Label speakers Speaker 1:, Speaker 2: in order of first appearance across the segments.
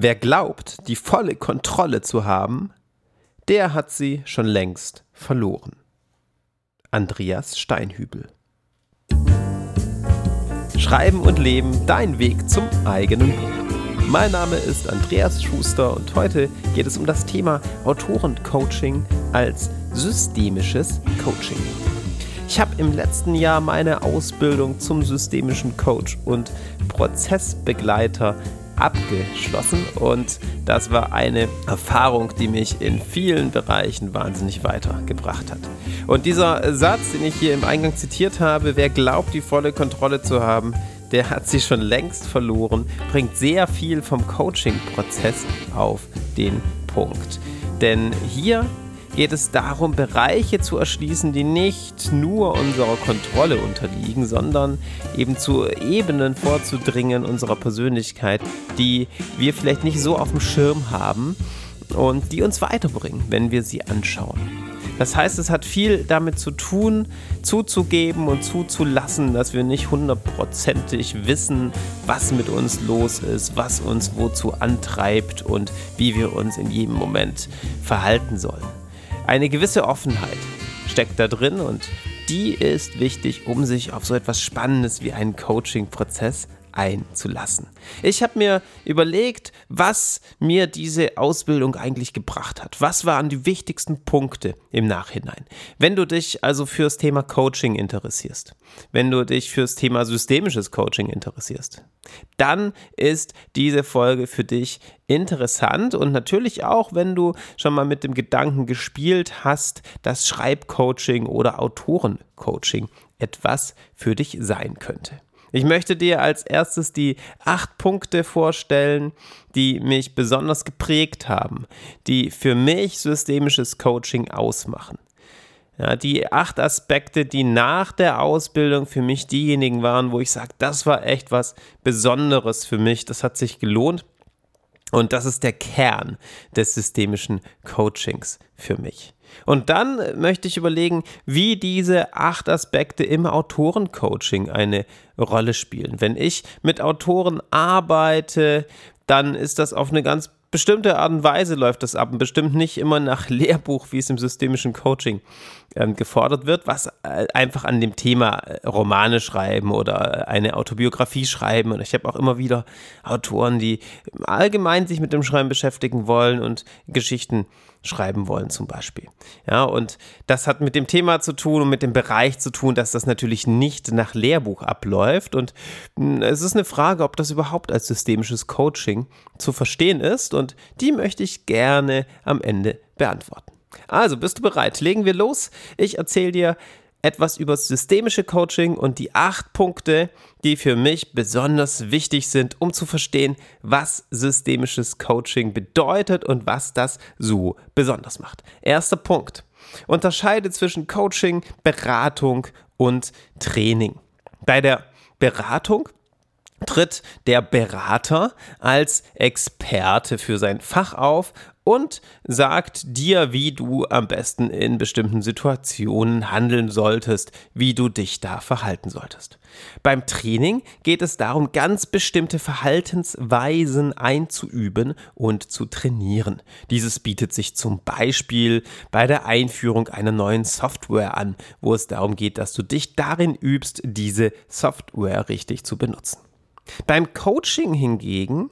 Speaker 1: Wer glaubt, die volle Kontrolle zu haben, der hat sie schon längst verloren. Andreas Steinhübel Schreiben und Leben, dein Weg zum eigenen Buch. Mein Name ist Andreas Schuster und heute geht es um das Thema Autorencoaching als systemisches Coaching. Ich habe im letzten Jahr meine Ausbildung zum systemischen Coach und Prozessbegleiter abgeschlossen und das war eine Erfahrung, die mich in vielen Bereichen wahnsinnig weitergebracht hat. Und dieser Satz, den ich hier im Eingang zitiert habe, wer glaubt, die volle Kontrolle zu haben, der hat sie schon längst verloren, bringt sehr viel vom Coaching-Prozess auf den Punkt. Denn hier geht es darum, Bereiche zu erschließen, die nicht nur unserer Kontrolle unterliegen, sondern eben zu Ebenen vorzudringen unserer Persönlichkeit, die wir vielleicht nicht so auf dem Schirm haben und die uns weiterbringen, wenn wir sie anschauen. Das heißt, es hat viel damit zu tun, zuzugeben und zuzulassen, dass wir nicht hundertprozentig wissen, was mit uns los ist, was uns wozu antreibt und wie wir uns in jedem Moment verhalten sollen. Eine gewisse Offenheit steckt da drin und die ist wichtig, um sich auf so etwas Spannendes wie einen Coaching-Prozess einzulassen. Ich habe mir überlegt, was mir diese Ausbildung eigentlich gebracht hat. Was waren die wichtigsten Punkte im Nachhinein? Wenn du dich also fürs Thema Coaching interessierst, wenn du dich fürs Thema systemisches Coaching interessierst, dann ist diese Folge für dich interessant und natürlich auch, wenn du schon mal mit dem Gedanken gespielt hast, dass Schreibcoaching oder Autorencoaching etwas für dich sein könnte. Ich möchte dir als erstes die acht Punkte vorstellen, die mich besonders geprägt haben, die für mich systemisches Coaching ausmachen. Ja, die acht Aspekte, die nach der Ausbildung für mich diejenigen waren, wo ich sage, das war echt was Besonderes für mich, das hat sich gelohnt. Und das ist der Kern des systemischen Coachings für mich. Und dann möchte ich überlegen, wie diese acht Aspekte im Autorencoaching eine Rolle spielen. Wenn ich mit Autoren arbeite, dann ist das auf eine ganz bestimmte Art und Weise läuft das ab und bestimmt nicht immer nach Lehrbuch, wie es im systemischen Coaching ähm, gefordert wird, was äh, einfach an dem Thema äh, Romane schreiben oder eine Autobiografie schreiben. Und ich habe auch immer wieder Autoren, die allgemein sich mit dem Schreiben beschäftigen wollen und Geschichten schreiben wollen zum Beispiel. Ja, und das hat mit dem Thema zu tun und mit dem Bereich zu tun, dass das natürlich nicht nach Lehrbuch abläuft. Und hm, es ist eine Frage, ob das überhaupt als systemisches Coaching zu verstehen ist. Und die möchte ich gerne am Ende beantworten. Also, bist du bereit? Legen wir los. Ich erzähle dir etwas über systemische Coaching und die acht Punkte, die für mich besonders wichtig sind, um zu verstehen, was systemisches Coaching bedeutet und was das so besonders macht. Erster Punkt. Unterscheide zwischen Coaching, Beratung und Training. Bei der Beratung tritt der Berater als Experte für sein Fach auf und sagt dir, wie du am besten in bestimmten Situationen handeln solltest, wie du dich da verhalten solltest. Beim Training geht es darum, ganz bestimmte Verhaltensweisen einzuüben und zu trainieren. Dieses bietet sich zum Beispiel bei der Einführung einer neuen Software an, wo es darum geht, dass du dich darin übst, diese Software richtig zu benutzen. Beim Coaching hingegen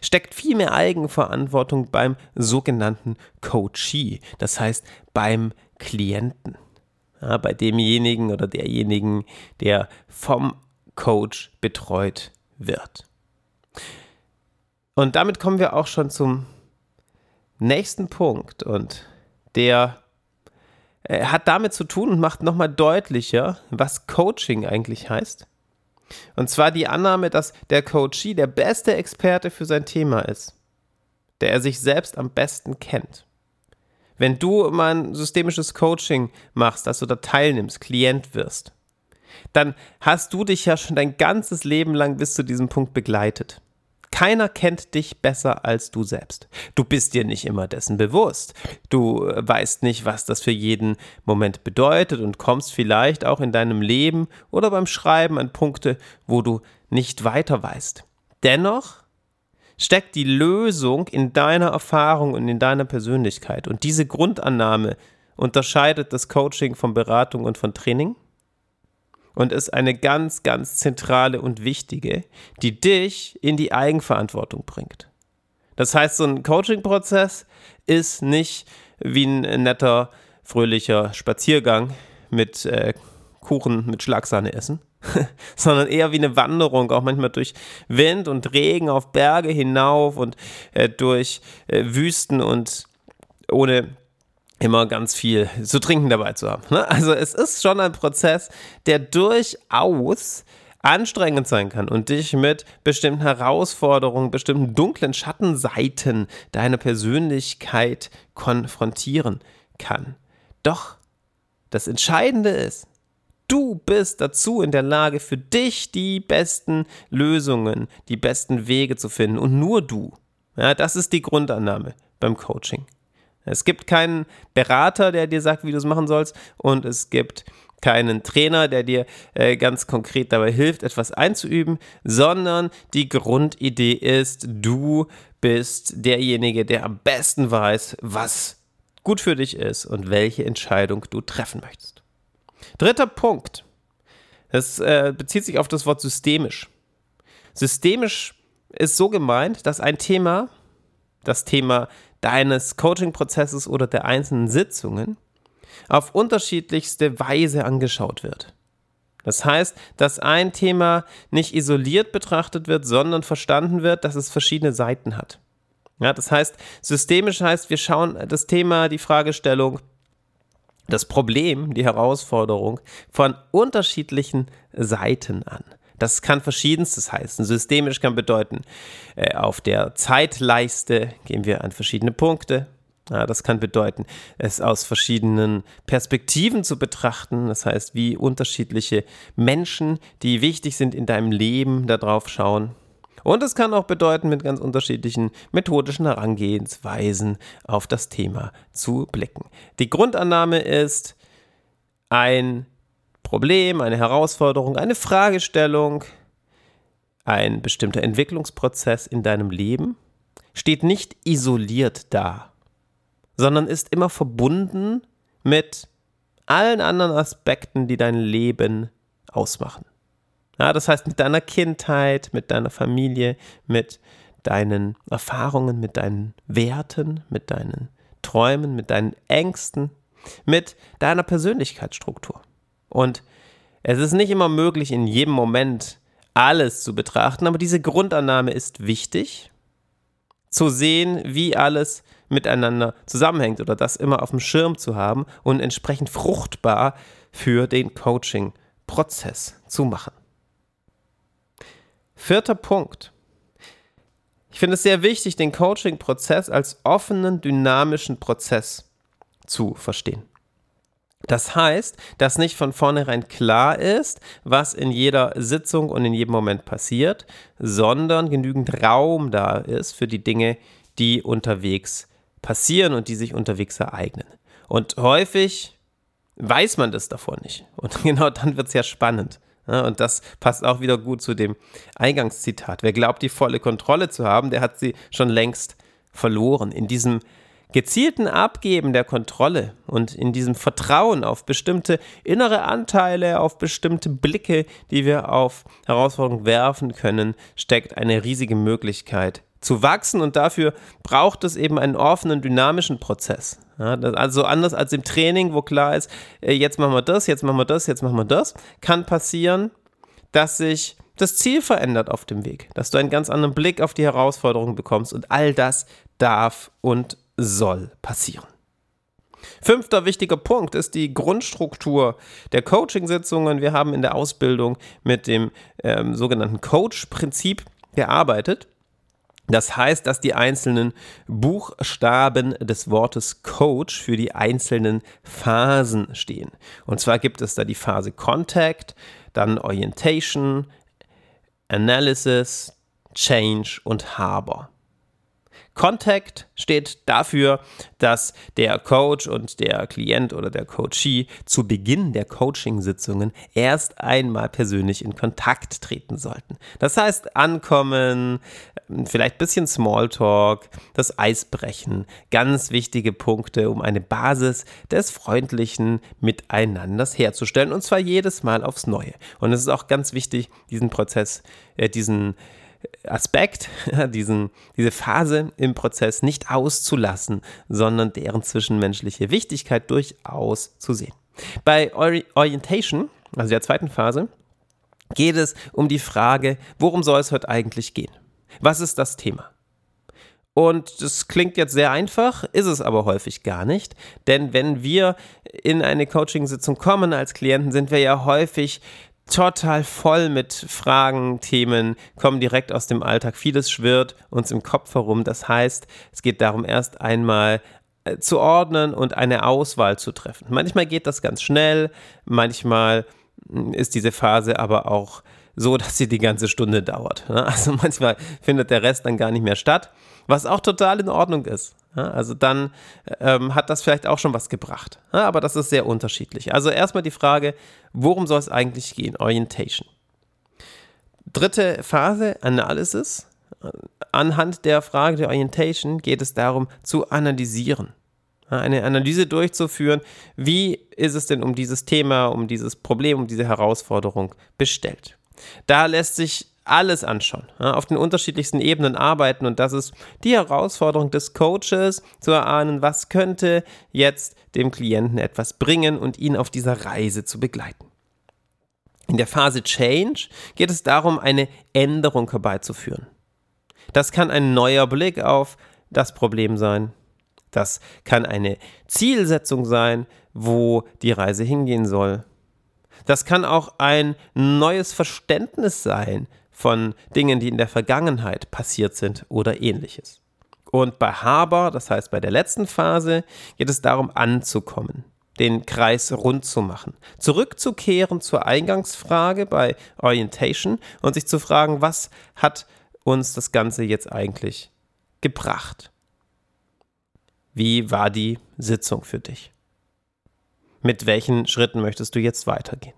Speaker 1: steckt viel mehr Eigenverantwortung beim sogenannten Coachee, das heißt beim Klienten, ja, bei demjenigen oder derjenigen, der vom Coach betreut wird. Und damit kommen wir auch schon zum nächsten Punkt und der äh, hat damit zu tun und macht nochmal deutlicher, was Coaching eigentlich heißt. Und zwar die Annahme, dass der Coachee der beste Experte für sein Thema ist, der er sich selbst am besten kennt. Wenn du mal ein systemisches Coaching machst, dass du da teilnimmst, Klient wirst, dann hast du dich ja schon dein ganzes Leben lang bis zu diesem Punkt begleitet. Keiner kennt dich besser als du selbst. Du bist dir nicht immer dessen bewusst. Du äh, weißt nicht, was das für jeden Moment bedeutet und kommst vielleicht auch in deinem Leben oder beim Schreiben an Punkte, wo du nicht weiter weißt. Dennoch steckt die Lösung in deiner Erfahrung und in deiner Persönlichkeit. Und diese Grundannahme unterscheidet das Coaching von Beratung und von Training und ist eine ganz, ganz zentrale und wichtige, die dich in die Eigenverantwortung bringt. Das heißt, so ein Coaching-Prozess ist nicht wie ein netter, fröhlicher Spaziergang mit äh, Kuchen mit Schlagsahne essen, sondern eher wie eine Wanderung, auch manchmal durch Wind und Regen auf Berge hinauf und äh, durch äh, Wüsten und ohne immer ganz viel zu trinken dabei zu haben. Ne? Also es ist schon ein Prozess, der durchaus anstrengend sein kann und dich mit bestimmten Herausforderungen, bestimmten dunklen Schattenseiten deiner Persönlichkeit konfrontieren kann. Doch das Entscheidende ist, du bist dazu in der Lage, für dich die besten Lösungen, die besten Wege zu finden und nur du. Ja, das ist die Grundannahme beim Coaching. Es gibt keinen Berater, der dir sagt, wie du es machen sollst und es gibt keinen Trainer, der dir äh, ganz konkret dabei hilft, etwas einzuüben, sondern die Grundidee ist, du bist derjenige, der am besten weiß, was gut für dich ist und welche Entscheidung du treffen möchtest. Dritter Punkt. Es äh, bezieht sich auf das Wort systemisch. Systemisch ist so gemeint, dass ein Thema, das Thema deines Coaching-Prozesses oder der einzelnen Sitzungen, auf unterschiedlichste Weise angeschaut wird. Das heißt, dass ein Thema nicht isoliert betrachtet wird, sondern verstanden wird, dass es verschiedene Seiten hat. Ja, das heißt, systemisch heißt, wir schauen das Thema, die Fragestellung, das Problem, die Herausforderung von unterschiedlichen Seiten an. Das kann verschiedenstes heißen. Systemisch kann bedeuten, äh, auf der Zeitleiste gehen wir an verschiedene Punkte. Ja, das kann bedeuten, es aus verschiedenen Perspektiven zu betrachten. Das heißt, wie unterschiedliche Menschen, die wichtig sind in deinem Leben, darauf schauen. Und es kann auch bedeuten, mit ganz unterschiedlichen methodischen Herangehensweisen auf das Thema zu blicken. Die Grundannahme ist, ein Problem, eine Herausforderung, eine Fragestellung, ein bestimmter Entwicklungsprozess in deinem Leben steht nicht isoliert da, sondern ist immer verbunden mit allen anderen Aspekten, die dein Leben ausmachen. Ja, das heißt, mit deiner Kindheit, mit deiner Familie, mit deinen Erfahrungen, mit deinen Werten, mit deinen Träumen, mit deinen Ängsten, mit deiner Persönlichkeitsstruktur. Und es ist nicht immer möglich, in jedem Moment alles zu betrachten, aber diese Grundannahme ist wichtig, zu sehen, wie alles miteinander zusammenhängt oder das immer auf dem Schirm zu haben und entsprechend fruchtbar für den Coaching-Prozess zu machen. Vierter Punkt. Ich finde es sehr wichtig, den Coaching-Prozess als offenen, dynamischen Prozess zu verstehen. Das heißt, dass nicht von vornherein klar ist, was in jeder Sitzung und in jedem Moment passiert, sondern genügend Raum da ist für die Dinge, die unterwegs passieren und die sich unterwegs ereignen. Und häufig weiß man das davor nicht. Und genau dann wird es ja spannend. Und das passt auch wieder gut zu dem Eingangszitat. Wer glaubt, die volle Kontrolle zu haben, der hat sie schon längst verloren. In diesem gezielten Abgeben der Kontrolle und in diesem Vertrauen auf bestimmte innere Anteile, auf bestimmte Blicke, die wir auf Herausforderungen werfen können, steckt eine riesige Möglichkeit zu wachsen und dafür braucht es eben einen offenen, dynamischen Prozess. Ja, also anders als im Training, wo klar ist, äh, jetzt machen wir das, jetzt machen wir das, jetzt machen wir das, kann passieren, dass sich das Ziel verändert auf dem Weg, dass du einen ganz anderen Blick auf die Herausforderungen bekommst und all das darf und soll passieren. Fünfter wichtiger Punkt ist die Grundstruktur der Coaching-Sitzungen. Wir haben in der Ausbildung mit dem ähm, sogenannten Coach-Prinzip gearbeitet. Das heißt, dass die einzelnen Buchstaben des Wortes Coach für die einzelnen Phasen stehen. Und zwar gibt es da die Phase Contact, dann Orientation, Analysis, Change und Harbor. Contact steht dafür, dass der Coach und der Klient oder der Coachee zu Beginn der Coaching-Sitzungen erst einmal persönlich in Kontakt treten sollten. Das heißt, ankommen, vielleicht ein bisschen Smalltalk, das Eisbrechen, ganz wichtige Punkte, um eine Basis des freundlichen Miteinanders herzustellen und zwar jedes Mal aufs Neue. Und es ist auch ganz wichtig, diesen Prozess, äh, diesen Aspekt, diesen, diese Phase im Prozess nicht auszulassen, sondern deren zwischenmenschliche Wichtigkeit durchaus zu sehen. Bei Orientation, also der zweiten Phase, geht es um die Frage, worum soll es heute eigentlich gehen? Was ist das Thema? Und das klingt jetzt sehr einfach, ist es aber häufig gar nicht. Denn wenn wir in eine Coaching-Sitzung kommen als Klienten, sind wir ja häufig total voll mit Fragen, Themen, kommen direkt aus dem Alltag. Vieles schwirrt uns im Kopf herum. Das heißt, es geht darum, erst einmal äh, zu ordnen und eine Auswahl zu treffen. Manchmal geht das ganz schnell, manchmal hm, ist diese Phase aber auch so, dass sie die ganze Stunde dauert. Ne? Also manchmal findet der Rest dann gar nicht mehr statt, was auch total in Ordnung ist. Also dann ähm, hat das vielleicht auch schon was gebracht. Aber das ist sehr unterschiedlich. Also erstmal die Frage, worum soll es eigentlich gehen? Orientation. Dritte Phase, Analysis. Anhand der Frage der Orientation geht es darum zu analysieren. Eine Analyse durchzuführen, wie ist es denn um dieses Thema, um dieses Problem, um diese Herausforderung bestellt. Da lässt sich alles anschauen, ja, auf den unterschiedlichsten Ebenen arbeiten und das ist die Herausforderung des Coaches, zu erahnen, was könnte jetzt dem Klienten etwas bringen und ihn auf dieser Reise zu begleiten. In der Phase Change geht es darum, eine Änderung herbeizuführen. Das kann ein neuer Blick auf das Problem sein. Das kann eine Zielsetzung sein, wo die Reise hingehen soll. Das kann auch ein neues Verständnis sein von Dingen, die in der Vergangenheit passiert sind oder ähnliches. Und bei Haber, das heißt bei der letzten Phase, geht es darum anzukommen, den Kreis rund zu machen, zurückzukehren zur Eingangsfrage bei Orientation und sich zu fragen, was hat uns das Ganze jetzt eigentlich gebracht? Wie war die Sitzung für dich? Mit welchen Schritten möchtest du jetzt weitergehen?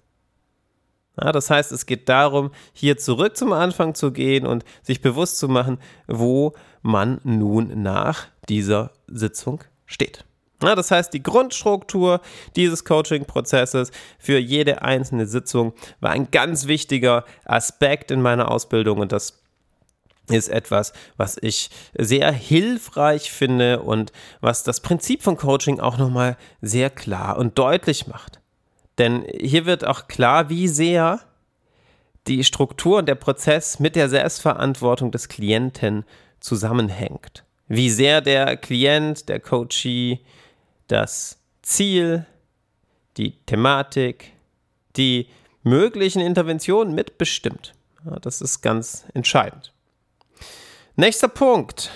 Speaker 1: Ja, das heißt, es geht darum, hier zurück zum Anfang zu gehen und sich bewusst zu machen, wo man nun nach dieser Sitzung steht. Ja, das heißt, die Grundstruktur dieses Coaching-Prozesses für jede einzelne Sitzung war ein ganz wichtiger Aspekt in meiner Ausbildung und das ist etwas, was ich sehr hilfreich finde und was das Prinzip von Coaching auch nochmal sehr klar und deutlich macht. Denn hier wird auch klar, wie sehr die Struktur und der Prozess mit der Selbstverantwortung des Klienten zusammenhängt. Wie sehr der Klient, der Coachee das Ziel, die Thematik, die möglichen Interventionen mitbestimmt. Das ist ganz entscheidend. Nächster Punkt.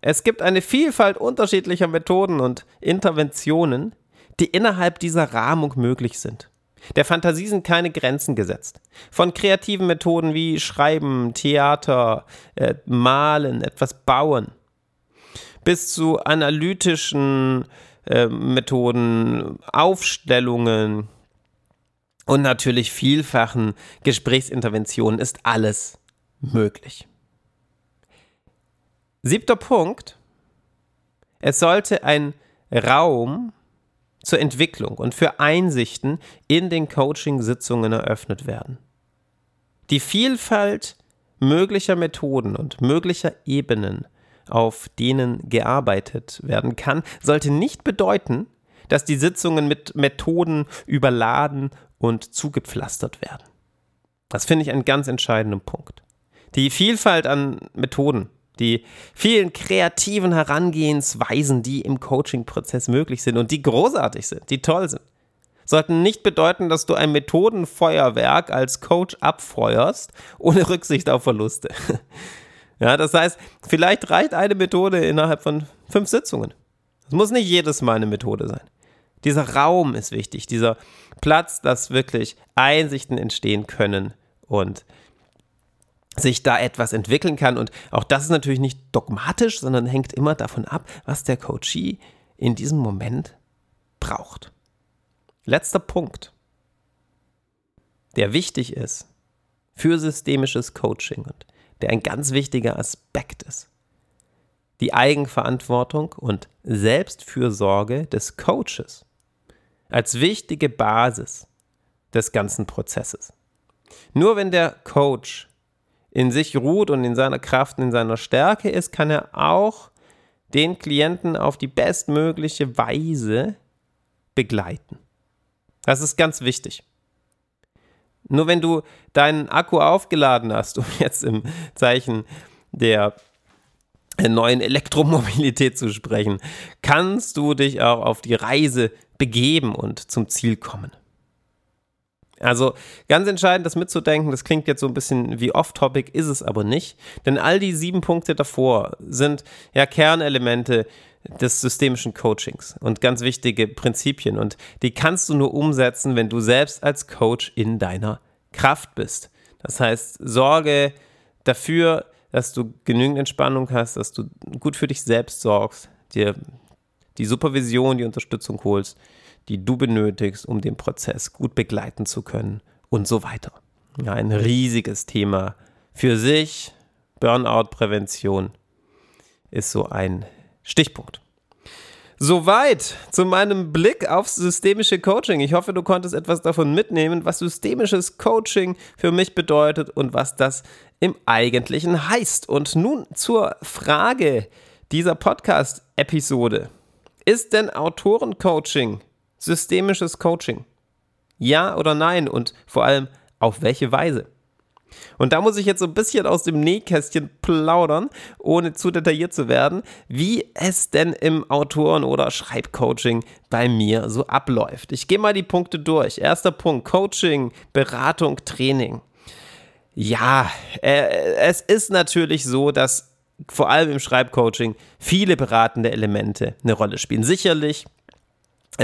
Speaker 1: Es gibt eine Vielfalt unterschiedlicher Methoden und Interventionen, die innerhalb dieser Rahmung möglich sind. Der Fantasie sind keine Grenzen gesetzt. Von kreativen Methoden wie Schreiben, Theater, äh, Malen, etwas bauen, bis zu analytischen äh, Methoden, Aufstellungen und natürlich vielfachen Gesprächsinterventionen ist alles möglich. Siebter Punkt. Es sollte ein Raum zur Entwicklung und für Einsichten in den Coaching-Sitzungen eröffnet werden. Die Vielfalt möglicher Methoden und möglicher Ebenen, auf denen gearbeitet werden kann, sollte nicht bedeuten, dass die Sitzungen mit Methoden überladen und zugepflastert werden. Das finde ich einen ganz entscheidenden Punkt. Die Vielfalt an Methoden die vielen kreativen Herangehensweisen, die im Coaching-Prozess möglich sind und die großartig sind, die toll sind, sollten nicht bedeuten, dass du ein Methodenfeuerwerk als Coach abfeuerst, ohne Rücksicht auf Verluste. Ja, das heißt, vielleicht reicht eine Methode innerhalb von fünf Sitzungen. Es muss nicht jedes Mal eine Methode sein. Dieser Raum ist wichtig, dieser Platz, dass wirklich Einsichten entstehen können und sich da etwas entwickeln kann. Und auch das ist natürlich nicht dogmatisch, sondern hängt immer davon ab, was der Coachee in diesem Moment braucht. Letzter Punkt, der wichtig ist für systemisches Coaching und der ein ganz wichtiger Aspekt ist. Die Eigenverantwortung und Selbstfürsorge des Coaches als wichtige Basis des ganzen Prozesses. Nur wenn der Coach in sich ruht und in seiner Kraft und in seiner Stärke ist, kann er auch den Klienten auf die bestmögliche Weise begleiten. Das ist ganz wichtig. Nur wenn du deinen Akku aufgeladen hast, um jetzt im Zeichen der neuen Elektromobilität zu sprechen, kannst du dich auch auf die Reise begeben und zum Ziel kommen. Also ganz entscheidend, das mitzudenken, das klingt jetzt so ein bisschen wie off-topic, ist es aber nicht. Denn all die sieben Punkte davor sind ja Kernelemente des systemischen Coachings und ganz wichtige Prinzipien. Und die kannst du nur umsetzen, wenn du selbst als Coach in deiner Kraft bist. Das heißt, sorge dafür, dass du genügend Entspannung hast, dass du gut für dich selbst sorgst, dir die Supervision, die Unterstützung holst, die du benötigst, um den Prozess gut begleiten zu können und so weiter. Ja, ein riesiges Thema für sich. Burnout-Prävention ist so ein Stichpunkt. Soweit zu meinem Blick aufs systemische Coaching. Ich hoffe, du konntest etwas davon mitnehmen, was systemisches Coaching für mich bedeutet und was das im Eigentlichen heißt. Und nun zur Frage dieser Podcast-Episode. Ist denn Autorencoaching systemisches Coaching? Ja oder nein? Und vor allem, auf welche Weise? Und da muss ich jetzt so ein bisschen aus dem Nähkästchen plaudern, ohne zu detailliert zu werden, wie es denn im Autoren- oder Schreibcoaching bei mir so abläuft. Ich gehe mal die Punkte durch. Erster Punkt, Coaching, Beratung, Training. Ja, äh, es ist natürlich so, dass vor allem im Schreibcoaching viele beratende Elemente eine Rolle spielen. Sicherlich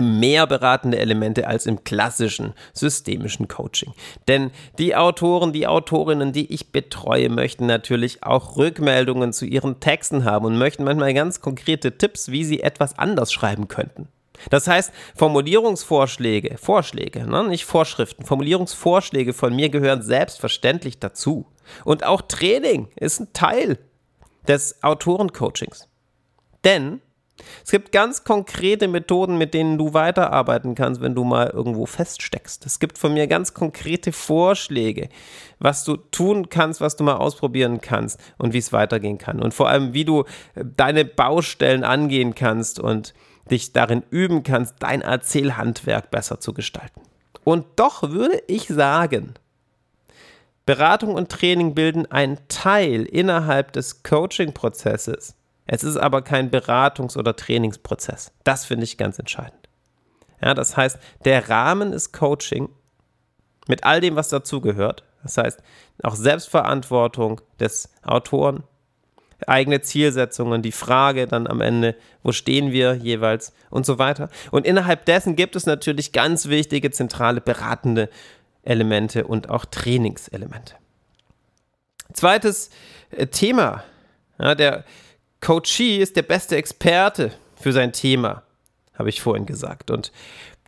Speaker 1: mehr beratende Elemente als im klassischen systemischen Coaching. Denn die Autoren, die Autorinnen, die ich betreue, möchten natürlich auch Rückmeldungen zu ihren Texten haben und möchten manchmal ganz konkrete Tipps, wie sie etwas anders schreiben könnten. Das heißt, Formulierungsvorschläge, Vorschläge, ne, nicht Vorschriften, Formulierungsvorschläge von mir gehören selbstverständlich dazu. Und auch Training ist ein Teil des Autorencoachings. Denn es gibt ganz konkrete Methoden, mit denen du weiterarbeiten kannst, wenn du mal irgendwo feststeckst. Es gibt von mir ganz konkrete Vorschläge, was du tun kannst, was du mal ausprobieren kannst und wie es weitergehen kann. Und vor allem, wie du äh, deine Baustellen angehen kannst und dich darin üben kannst, dein Erzählhandwerk besser zu gestalten. Und doch würde ich sagen, Beratung und Training bilden einen Teil innerhalb des Coaching-Prozesses es ist aber kein Beratungs- oder Trainingsprozess. Das finde ich ganz entscheidend. Ja, das heißt, der Rahmen ist Coaching mit all dem, was dazugehört. Das heißt, auch Selbstverantwortung des Autoren, eigene Zielsetzungen, die Frage dann am Ende, wo stehen wir jeweils und so weiter. Und innerhalb dessen gibt es natürlich ganz wichtige, zentrale, beratende Elemente und auch Trainingselemente. Zweites äh, Thema, ja, der Coachee ist der beste Experte für sein Thema, habe ich vorhin gesagt. Und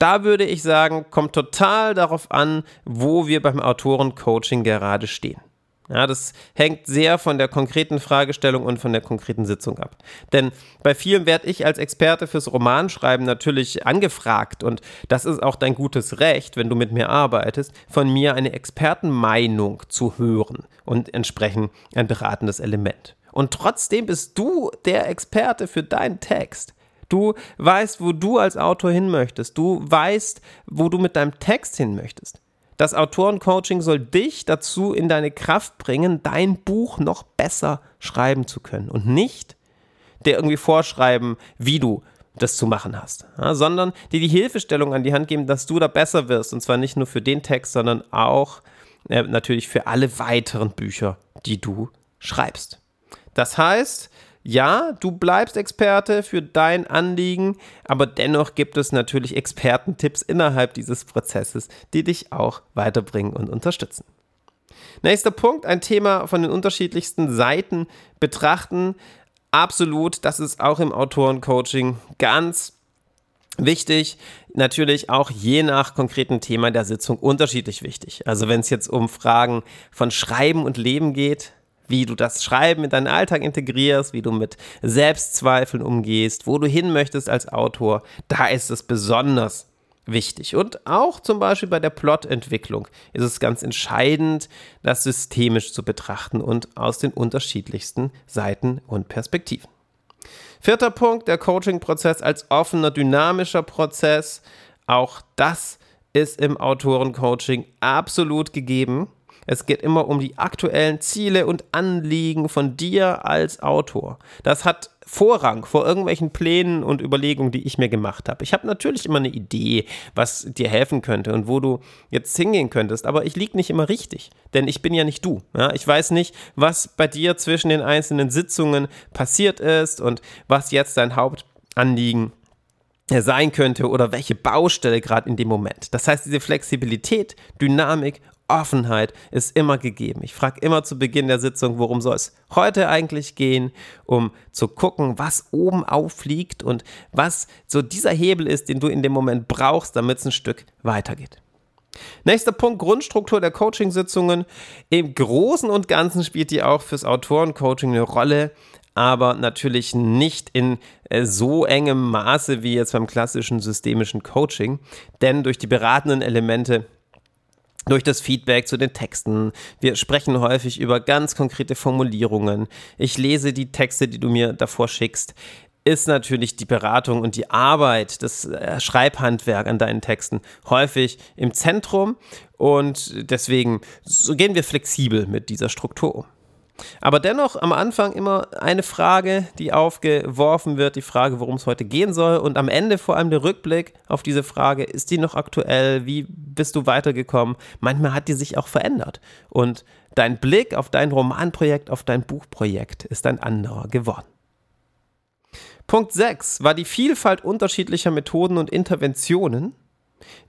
Speaker 1: da würde ich sagen, kommt total darauf an, wo wir beim Autorencoaching gerade stehen. Ja, das hängt sehr von der konkreten Fragestellung und von der konkreten Sitzung ab. Denn bei vielen werde ich als Experte fürs Romanschreiben natürlich angefragt und das ist auch dein gutes Recht, wenn du mit mir arbeitest, von mir eine Expertenmeinung zu hören und entsprechend ein beratendes Element. Und trotzdem bist du der Experte für deinen Text. Du weißt, wo du als Autor hin möchtest. Du weißt, wo du mit deinem Text hin möchtest. Das Autorencoaching soll dich dazu in deine Kraft bringen, dein Buch noch besser schreiben zu können und nicht dir irgendwie vorschreiben, wie du das zu machen hast, ja, sondern dir die Hilfestellung an die Hand geben, dass du da besser wirst und zwar nicht nur für den Text, sondern auch äh, natürlich für alle weiteren Bücher, die du schreibst. Das heißt, ja, du bleibst Experte für dein Anliegen, aber dennoch gibt es natürlich Expertentipps innerhalb dieses Prozesses, die dich auch weiterbringen und unterstützen. Nächster Punkt, ein Thema von den unterschiedlichsten Seiten betrachten. Absolut, das ist auch im Autorencoaching ganz wichtig. Natürlich auch je nach konkreten Thema der Sitzung unterschiedlich wichtig. Also wenn es jetzt um Fragen von Schreiben und Leben geht, wie du das Schreiben in deinen Alltag integrierst, wie du mit Selbstzweifeln umgehst, wo du hin möchtest als Autor, da ist es besonders wichtig. Und auch zum Beispiel bei der Plotentwicklung ist es ganz entscheidend, das systemisch zu betrachten und aus den unterschiedlichsten Seiten und Perspektiven. Vierter Punkt, der Coaching-Prozess als offener, dynamischer Prozess. Auch das ist im Autorencoaching absolut gegeben. Es geht immer um die aktuellen Ziele und Anliegen von dir als Autor. Das hat Vorrang vor irgendwelchen Plänen und Überlegungen, die ich mir gemacht habe. Ich habe natürlich immer eine Idee, was dir helfen könnte und wo du jetzt hingehen könntest, aber ich liege nicht immer richtig, denn ich bin ja nicht du. Ja? Ich weiß nicht, was bei dir zwischen den einzelnen Sitzungen passiert ist und was jetzt dein Hauptanligen sein könnte oder welche Baustelle gerade in dem Moment. Das heißt, diese Flexibilität, Dynamik Offenheit ist immer gegeben. Ich frage immer zu Beginn der Sitzung, worum soll es heute eigentlich gehen, um zu gucken, was oben aufliegt und was so dieser Hebel ist, den du in dem Moment brauchst, damit es ein Stück weitergeht. Nächster Punkt, Grundstruktur der Coachingsitzungen. Im Großen und Ganzen spielt die auch fürs Autorencoaching eine Rolle, aber natürlich nicht in äh, so engem Maße wie jetzt beim klassischen systemischen Coaching, denn durch die beratenden Elemente durch das Feedback zu den Texten. Wir sprechen häufig über ganz konkrete Formulierungen. Ich lese die Texte, die du mir davor schickst. Ist natürlich die Beratung und die Arbeit, das äh, Schreibhandwerk an deinen Texten häufig im Zentrum und deswegen gehen wir flexibel mit dieser Struktur um. Aber dennoch am Anfang immer eine Frage, die aufgeworfen wird, die Frage, worum es heute gehen soll. Und am Ende vor allem der Rückblick auf diese Frage, ist die noch aktuell? Wie bist du weitergekommen? Manchmal hat die sich auch verändert. Und dein Blick auf dein Romanprojekt, auf dein Buchprojekt ist ein anderer geworden. Punkt 6 war die Vielfalt unterschiedlicher Methoden und Interventionen,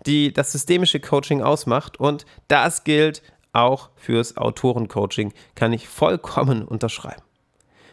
Speaker 1: die das systemische Coaching ausmacht. Und das gilt auch fürs Autorencoaching kann ich vollkommen unterschreiben.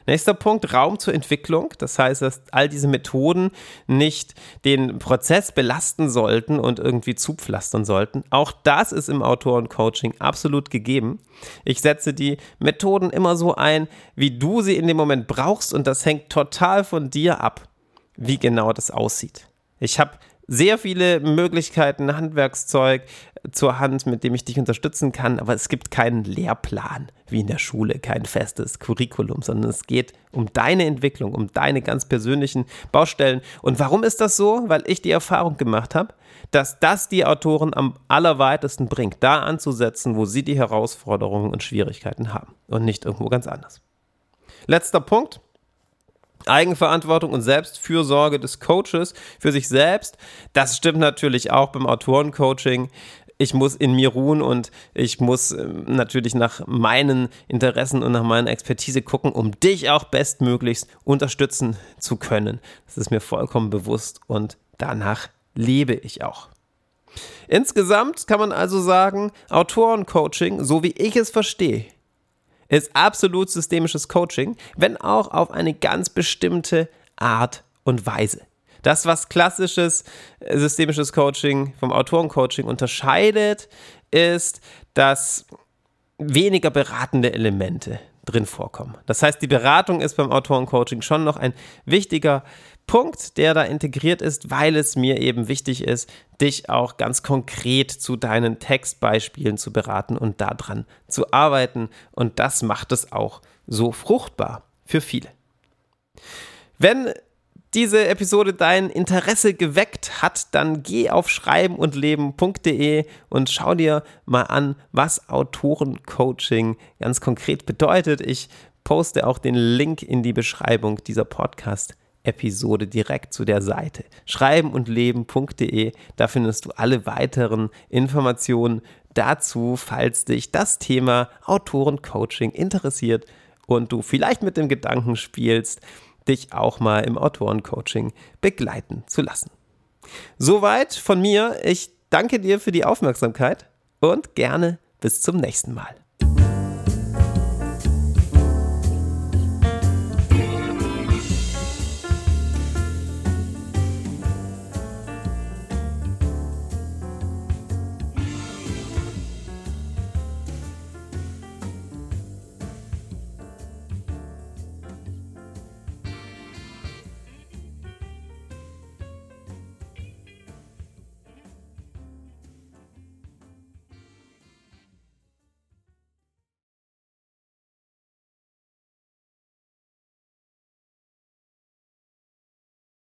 Speaker 1: Nächster Punkt, Raum zur Entwicklung. Das heißt, dass all diese Methoden nicht den Prozess belasten sollten und irgendwie zupflastern sollten. Auch das ist im Autorencoaching absolut gegeben. Ich setze die Methoden immer so ein, wie du sie in dem Moment brauchst und das hängt total von dir ab, wie genau das aussieht. Ich habe sehr viele Möglichkeiten, Handwerkszeug zur Hand, mit dem ich dich unterstützen kann, aber es gibt keinen Lehrplan wie in der Schule, kein festes Curriculum, sondern es geht um deine Entwicklung, um deine ganz persönlichen Baustellen. Und warum ist das so? Weil ich die Erfahrung gemacht habe, dass das die Autoren am allerweitesten bringt, da anzusetzen, wo sie die Herausforderungen und Schwierigkeiten haben und nicht irgendwo ganz anders. Letzter Punkt. Eigenverantwortung und Selbstfürsorge des Coaches für sich selbst. Das stimmt natürlich auch beim Autorencoaching. Ich muss in mir ruhen und ich muss ähm, natürlich nach meinen Interessen und nach meiner Expertise gucken, um dich auch bestmöglichst unterstützen zu können. Das ist mir vollkommen bewusst und danach lebe ich auch. Insgesamt kann man also sagen, Autorencoaching, so wie ich es verstehe, ist absolut systemisches Coaching, wenn auch auf eine ganz bestimmte Art und Weise. Das, was klassisches äh, systemisches Coaching vom Autorencoaching unterscheidet, ist, dass weniger beratende Elemente drin vorkommen. Das heißt, die Beratung ist beim Autorencoaching schon noch ein wichtiger Punkt, der da integriert ist, weil es mir eben wichtig ist, dich auch ganz konkret zu deinen Textbeispielen zu beraten und daran zu arbeiten. Und das macht es auch so fruchtbar für viele. Wenn diese Episode dein Interesse geweckt hat, dann geh auf schreibenundleben.de und schau dir mal an, was Autorencoaching ganz konkret bedeutet. Ich poste auch den Link in die Beschreibung dieser Podcast-Episode direkt zu der Seite schreibenundleben.de. Da findest du alle weiteren Informationen dazu, falls dich das Thema Autorencoaching interessiert und du vielleicht mit dem Gedanken spielst, dich auch mal im Autorencoaching begleiten zu lassen. Soweit von mir. Ich danke dir für die Aufmerksamkeit und gerne bis zum nächsten Mal.